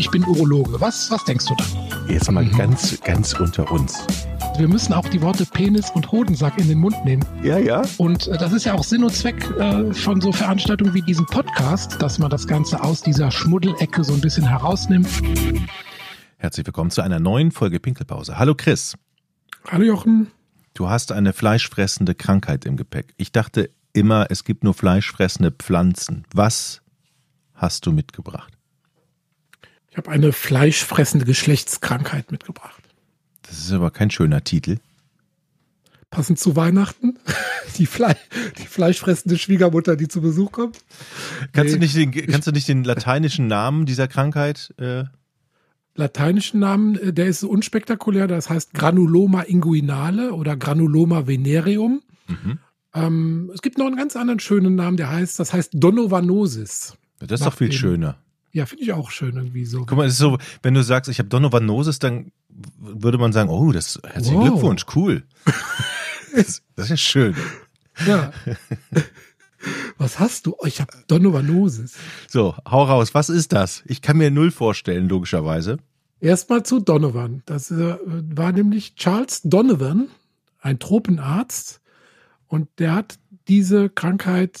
ich bin Urologe. Was, was denkst du da? Jetzt mal mhm. ganz, ganz unter uns. Wir müssen auch die Worte Penis und Hodensack in den Mund nehmen. Ja, ja. Und äh, das ist ja auch Sinn und Zweck äh, von so Veranstaltungen wie diesem Podcast, dass man das Ganze aus dieser Schmuddelecke so ein bisschen herausnimmt. Herzlich willkommen zu einer neuen Folge Pinkelpause. Hallo Chris. Hallo Jochen. Du hast eine fleischfressende Krankheit im Gepäck. Ich dachte immer, es gibt nur fleischfressende Pflanzen. Was hast du mitgebracht? Ich habe eine fleischfressende Geschlechtskrankheit mitgebracht. Das ist aber kein schöner Titel. Passend zu Weihnachten. Die, Fle die fleischfressende Schwiegermutter, die zu Besuch kommt. Kannst, nee. du, nicht den, kannst du nicht den lateinischen Namen dieser Krankheit? Äh lateinischen Namen, äh, der ist unspektakulär, das heißt Granuloma inguinale oder Granuloma venereum. Mhm. Ähm, es gibt noch einen ganz anderen schönen Namen, der heißt, das heißt Donovanosis. Das ist doch viel schöner. Ja, finde ich auch schön irgendwie so. Guck mal, es ist so, wenn du sagst, ich habe Donovanosis, dann würde man sagen, oh, das herzlichen wow. Glückwunsch, cool. das, ist schön. Ja. Was hast du? Oh, ich habe Donovanosis. So, hau raus. Was ist das? Ich kann mir null vorstellen, logischerweise. Erstmal zu Donovan. Das äh, war nämlich Charles Donovan, ein Tropenarzt. Und der hat diese Krankheit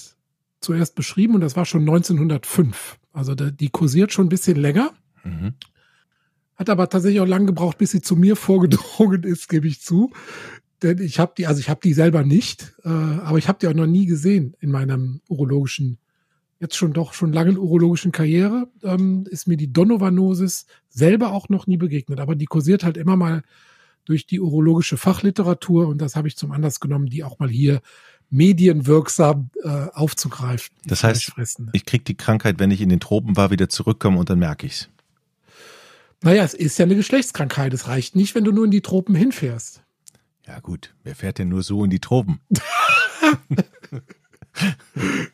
zuerst beschrieben und das war schon 1905. Also die kursiert schon ein bisschen länger. Mhm. Hat aber tatsächlich auch lange gebraucht, bis sie zu mir vorgedrungen ist, gebe ich zu. Denn ich habe die, also ich habe die selber nicht, äh, aber ich habe die auch noch nie gesehen in meinem urologischen, jetzt schon doch schon langen urologischen Karriere, ähm, ist mir die Donovanosis selber auch noch nie begegnet. Aber die kursiert halt immer mal durch die urologische Fachliteratur und das habe ich zum Anlass genommen, die auch mal hier medienwirksam äh, aufzugreifen. Das heißt, ich kriege die Krankheit, wenn ich in den Tropen war, wieder zurückkomme und dann merke ich's. Naja, es ist ja eine Geschlechtskrankheit. Es reicht nicht, wenn du nur in die Tropen hinfährst. Ja gut, wer fährt denn nur so in die Tropen?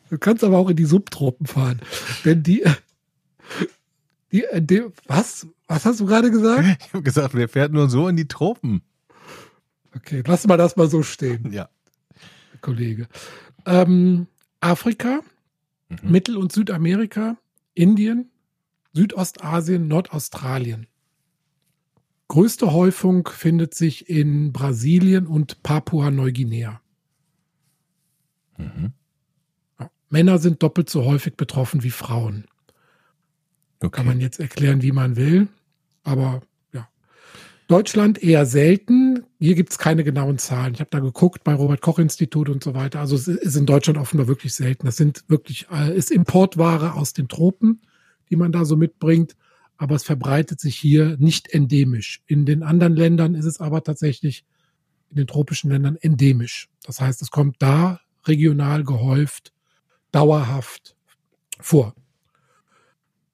du kannst aber auch in die Subtropen fahren. Denn die, die, die was? Was hast du gerade gesagt? Ich habe gesagt, wer fährt nur so in die Tropen? Okay, lass mal das mal so stehen. Ja. Kollege. Ähm, Afrika, mhm. Mittel- und Südamerika, Indien, Südostasien, Nordaustralien. Größte Häufung findet sich in Brasilien und Papua-Neuguinea. Mhm. Ja, Männer sind doppelt so häufig betroffen wie Frauen. Okay. Kann man jetzt erklären, wie man will, aber Deutschland eher selten. Hier gibt es keine genauen Zahlen. Ich habe da geguckt bei Robert Koch Institut und so weiter. Also es ist in Deutschland offenbar wirklich selten. Das sind wirklich äh, ist Importware aus den Tropen, die man da so mitbringt. Aber es verbreitet sich hier nicht endemisch. In den anderen Ländern ist es aber tatsächlich in den tropischen Ländern endemisch. Das heißt, es kommt da regional gehäuft, dauerhaft vor.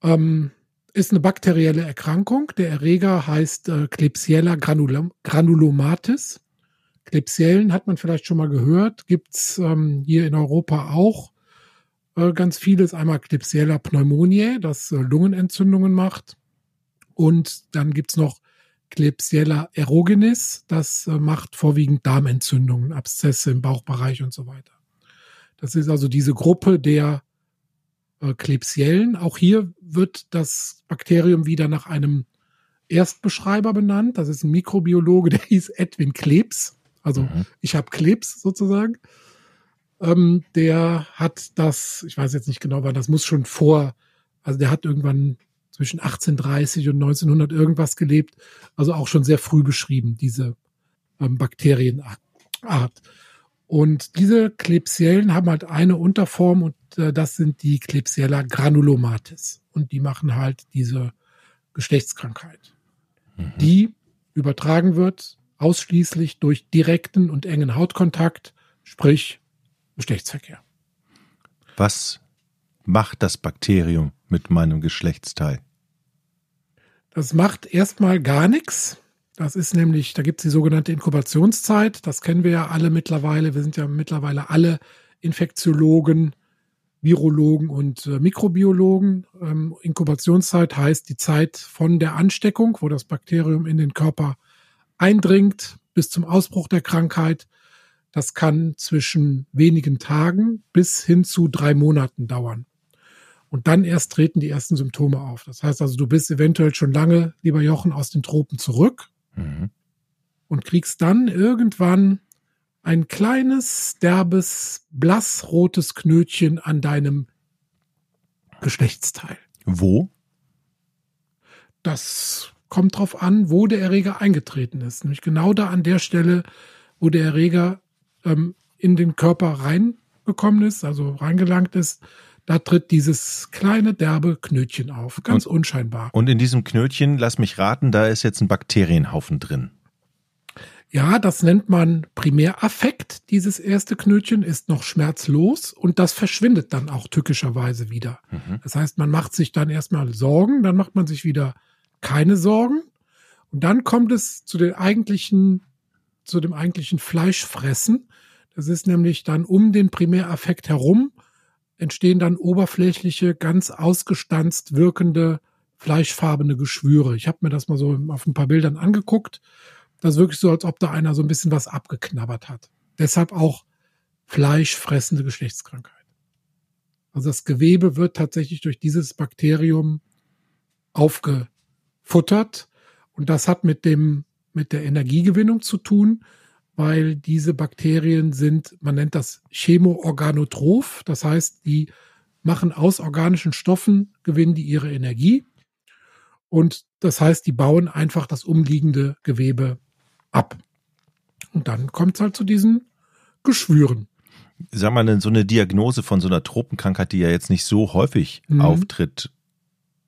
Ähm, ist eine bakterielle Erkrankung. Der Erreger heißt äh, Klebsiella granulom granulomatis. Klebsiellen hat man vielleicht schon mal gehört, gibt's ähm, hier in Europa auch äh, ganz vieles. Einmal Klebsiella pneumoniae, das äh, Lungenentzündungen macht. Und dann gibt's noch Klebsiella aerogenis, das äh, macht vorwiegend Darmentzündungen, Abszesse im Bauchbereich und so weiter. Das ist also diese Gruppe der äh, Klebsiellen. Auch hier wird das Bakterium wieder nach einem Erstbeschreiber benannt. Das ist ein Mikrobiologe, der hieß Edwin Klebs. Also mhm. ich habe Klebs sozusagen. Ähm, der hat das, ich weiß jetzt nicht genau wann, das muss schon vor, also der hat irgendwann zwischen 1830 und 1900 irgendwas gelebt. Also auch schon sehr früh beschrieben, diese ähm, Bakterienart. Und diese Klebsiellen haben halt eine Unterform und äh, das sind die Klebsiella granulomatis. Und die machen halt diese Geschlechtskrankheit, mhm. die übertragen wird ausschließlich durch direkten und engen Hautkontakt, sprich Geschlechtsverkehr. Was macht das Bakterium mit meinem Geschlechtsteil? Das macht erstmal gar nichts. Das ist nämlich, da gibt es die sogenannte Inkubationszeit. Das kennen wir ja alle mittlerweile. Wir sind ja mittlerweile alle Infektiologen, Virologen und äh, Mikrobiologen. Ähm, Inkubationszeit heißt die Zeit von der Ansteckung, wo das Bakterium in den Körper eindringt, bis zum Ausbruch der Krankheit. Das kann zwischen wenigen Tagen bis hin zu drei Monaten dauern. Und dann erst treten die ersten Symptome auf. Das heißt also, du bist eventuell schon lange, lieber Jochen, aus den Tropen zurück mhm. und kriegst dann irgendwann ein kleines, derbes, blassrotes Knötchen an deinem Geschlechtsteil. Wo? Das kommt drauf an, wo der Erreger eingetreten ist. Nämlich genau da an der Stelle, wo der Erreger ähm, in den Körper reingekommen ist, also reingelangt ist, da tritt dieses kleine derbe Knötchen auf, ganz und, unscheinbar. Und in diesem Knötchen, lass mich raten, da ist jetzt ein Bakterienhaufen drin. Ja, das nennt man Primäraffekt. Dieses erste Knötchen ist noch schmerzlos und das verschwindet dann auch tückischerweise wieder. Mhm. Das heißt, man macht sich dann erstmal Sorgen, dann macht man sich wieder keine Sorgen und dann kommt es zu den eigentlichen, zu dem eigentlichen Fleischfressen. Das ist nämlich dann um den Primäraffekt herum entstehen dann oberflächliche, ganz ausgestanzt wirkende fleischfarbene Geschwüre. Ich habe mir das mal so auf ein paar Bildern angeguckt das ist wirklich so, als ob da einer so ein bisschen was abgeknabbert hat. Deshalb auch fleischfressende Geschlechtskrankheit. Also das Gewebe wird tatsächlich durch dieses Bakterium aufgefuttert und das hat mit dem mit der Energiegewinnung zu tun, weil diese Bakterien sind, man nennt das Chemoorganotroph, das heißt, die machen aus organischen Stoffen, gewinnen die ihre Energie und das heißt, die bauen einfach das umliegende Gewebe ab. Und dann kommt es halt zu diesen Geschwüren. Sag mal, so eine Diagnose von so einer Tropenkrankheit, die ja jetzt nicht so häufig mhm. auftritt,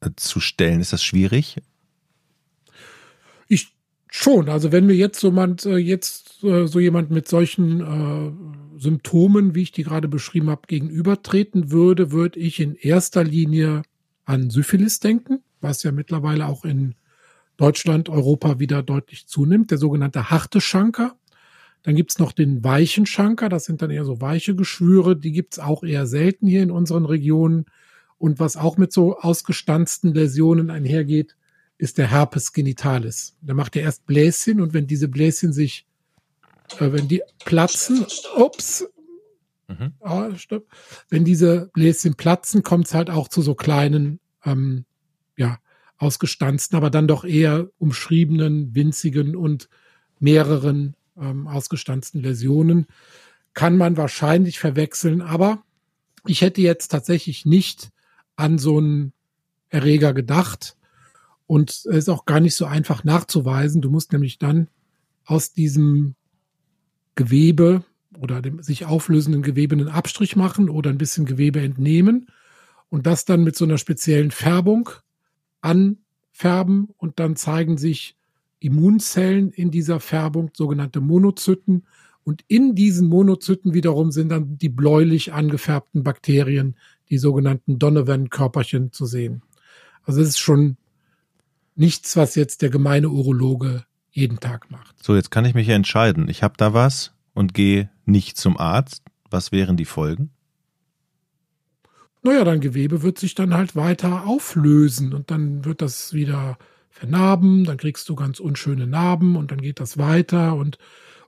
äh, zu stellen, ist das schwierig? Ich schon. Also wenn mir jetzt so jemand, äh, jetzt äh, so jemand mit solchen äh, Symptomen, wie ich die gerade beschrieben habe, gegenübertreten würde, würde ich in erster Linie an Syphilis denken, was ja mittlerweile auch in Deutschland, Europa wieder deutlich zunimmt, der sogenannte harte Schanker. Dann gibt's noch den weichen Schanker, das sind dann eher so weiche Geschwüre, die gibt's auch eher selten hier in unseren Regionen. Und was auch mit so ausgestanzten Läsionen einhergeht, ist der Herpes genitalis. Der macht ja erst Bläschen und wenn diese Bläschen sich, äh, wenn die platzen, ups, mhm. oh, wenn diese Bläschen platzen, kommt's halt auch zu so kleinen, ähm, ja, ausgestanzten, aber dann doch eher umschriebenen, winzigen und mehreren ähm, ausgestanzten Läsionen. Kann man wahrscheinlich verwechseln, aber ich hätte jetzt tatsächlich nicht an so einen Erreger gedacht. Und es ist auch gar nicht so einfach nachzuweisen. Du musst nämlich dann aus diesem Gewebe oder dem sich auflösenden Gewebe einen Abstrich machen oder ein bisschen Gewebe entnehmen und das dann mit so einer speziellen Färbung anfärben und dann zeigen sich Immunzellen in dieser Färbung, sogenannte Monozyten. Und in diesen Monozyten wiederum sind dann die bläulich angefärbten Bakterien, die sogenannten Donovan-Körperchen zu sehen. Also es ist schon nichts, was jetzt der gemeine Urologe jeden Tag macht. So, jetzt kann ich mich entscheiden. Ich habe da was und gehe nicht zum Arzt. Was wären die Folgen? Naja, dein Gewebe wird sich dann halt weiter auflösen und dann wird das wieder vernarben, dann kriegst du ganz unschöne Narben und dann geht das weiter und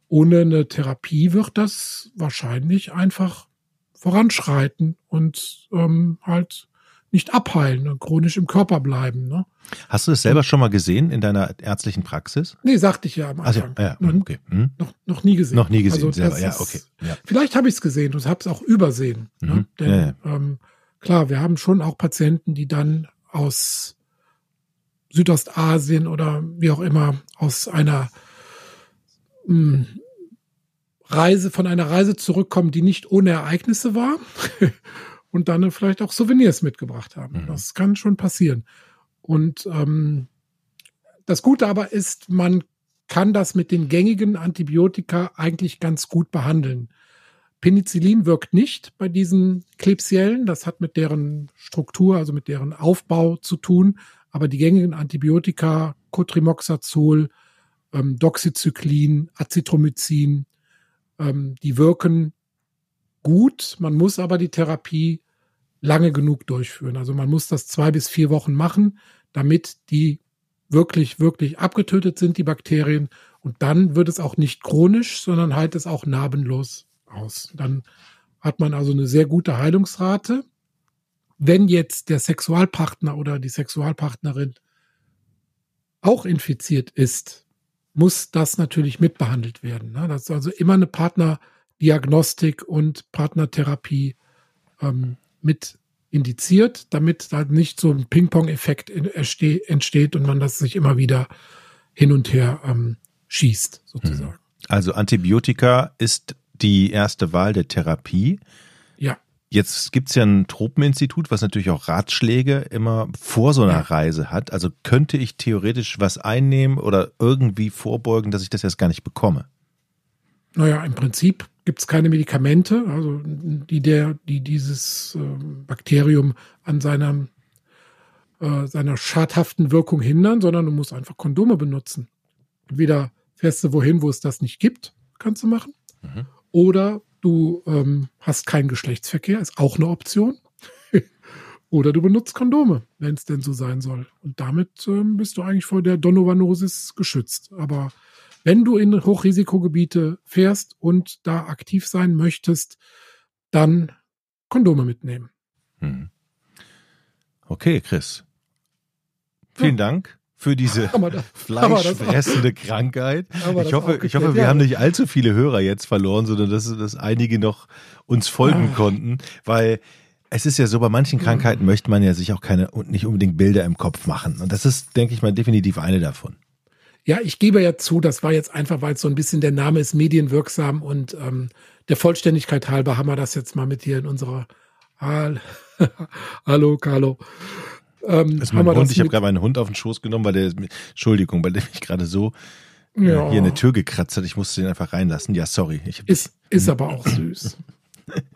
ohne eine Therapie wird das wahrscheinlich einfach voranschreiten und ähm, halt nicht abheilen und chronisch im Körper bleiben. Ne? Hast du das selber schon mal gesehen in deiner ärztlichen Praxis? Nee, sagte ich ja am Anfang. Also, ja, okay. Hm? Noch, noch nie gesehen. Noch nie gesehen, also, selber, ja, okay. Ja. Vielleicht habe ich es gesehen und habe es auch übersehen. Ne? Mhm. Ne? Denn ja, ja. Ähm, Klar, wir haben schon auch Patienten, die dann aus Südostasien oder wie auch immer aus einer mh, hm, Reise, von einer Reise zurückkommen, die nicht ohne Ereignisse war und dann vielleicht auch Souvenirs mitgebracht haben. Mhm. Das kann schon passieren. Und ähm, das Gute aber ist, man kann das mit den gängigen Antibiotika eigentlich ganz gut behandeln. Penicillin wirkt nicht bei diesen Klebsiellen. Das hat mit deren Struktur, also mit deren Aufbau zu tun. Aber die gängigen Antibiotika, Cotrimoxazol, ähm, Doxycyclin, Azithromycin, ähm, die wirken gut. Man muss aber die Therapie lange genug durchführen. Also man muss das zwei bis vier Wochen machen, damit die wirklich, wirklich abgetötet sind, die Bakterien. Und dann wird es auch nicht chronisch, sondern halt es auch narbenlos aus. Dann hat man also eine sehr gute Heilungsrate. wenn jetzt der Sexualpartner oder die Sexualpartnerin auch infiziert ist, muss das natürlich mitbehandelt werden. Ne? Das ist also immer eine Partnerdiagnostik und Partnertherapie ähm, mit indiziert, damit da nicht so ein Ping-Pong-Effekt entsteht und man das sich immer wieder hin und her ähm, schießt, sozusagen. Also Antibiotika ist die erste Wahl der Therapie. Ja. Jetzt gibt es ja ein Tropeninstitut, was natürlich auch Ratschläge immer vor so einer ja. Reise hat. Also könnte ich theoretisch was einnehmen oder irgendwie vorbeugen, dass ich das jetzt gar nicht bekomme? Naja, im Prinzip gibt es keine Medikamente, also die der, die dieses äh, Bakterium an seiner, äh, seiner schadhaften Wirkung hindern, sondern du musst einfach Kondome benutzen. Entweder fährst du wohin, wo es das nicht gibt, kannst du machen. Mhm. Oder du ähm, hast keinen Geschlechtsverkehr, ist auch eine Option. Oder du benutzt Kondome, wenn es denn so sein soll. Und damit ähm, bist du eigentlich vor der Donovanosis geschützt. Aber wenn du in Hochrisikogebiete fährst und da aktiv sein möchtest, dann Kondome mitnehmen. Hm. Okay, Chris. Vielen ja. Dank für diese fleischfressende Krankheit. Ich hoffe, ich hoffe, wir ja. haben nicht allzu viele Hörer jetzt verloren, sondern dass, dass einige noch uns folgen ah. konnten, weil es ist ja so, bei manchen Krankheiten möchte man ja sich auch keine und nicht unbedingt Bilder im Kopf machen. Und das ist, denke ich mal, definitiv eine davon. Ja, ich gebe ja zu, das war jetzt einfach, weil es so ein bisschen der Name ist medienwirksam und ähm, der Vollständigkeit halber haben wir das jetzt mal mit hier in unserer Hallo, Carlo. Ähm, ist mein Hund. Ich habe gerade meinen Hund auf den Schoß genommen, weil der, Entschuldigung, weil der mich gerade so äh, ja. hier in der Tür gekratzt hat. Ich musste den einfach reinlassen. Ja, sorry. ist, ist aber auch süß.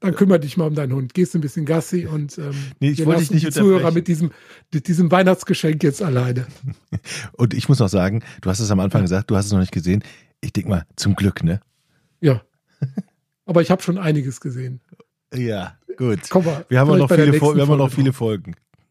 Dann kümmere dich mal um deinen Hund. Gehst ein bisschen Gassi und ähm, nee, ich wollte dich nicht die Zuhörer mit diesem, mit diesem Weihnachtsgeschenk jetzt alleine. Und ich muss noch sagen, du hast es am Anfang gesagt, du hast es noch nicht gesehen. Ich denke mal, zum Glück, ne? Ja. Aber ich habe schon einiges gesehen. Ja, gut. Komm mal, wir haben, noch viele, wir haben noch viele Folgen.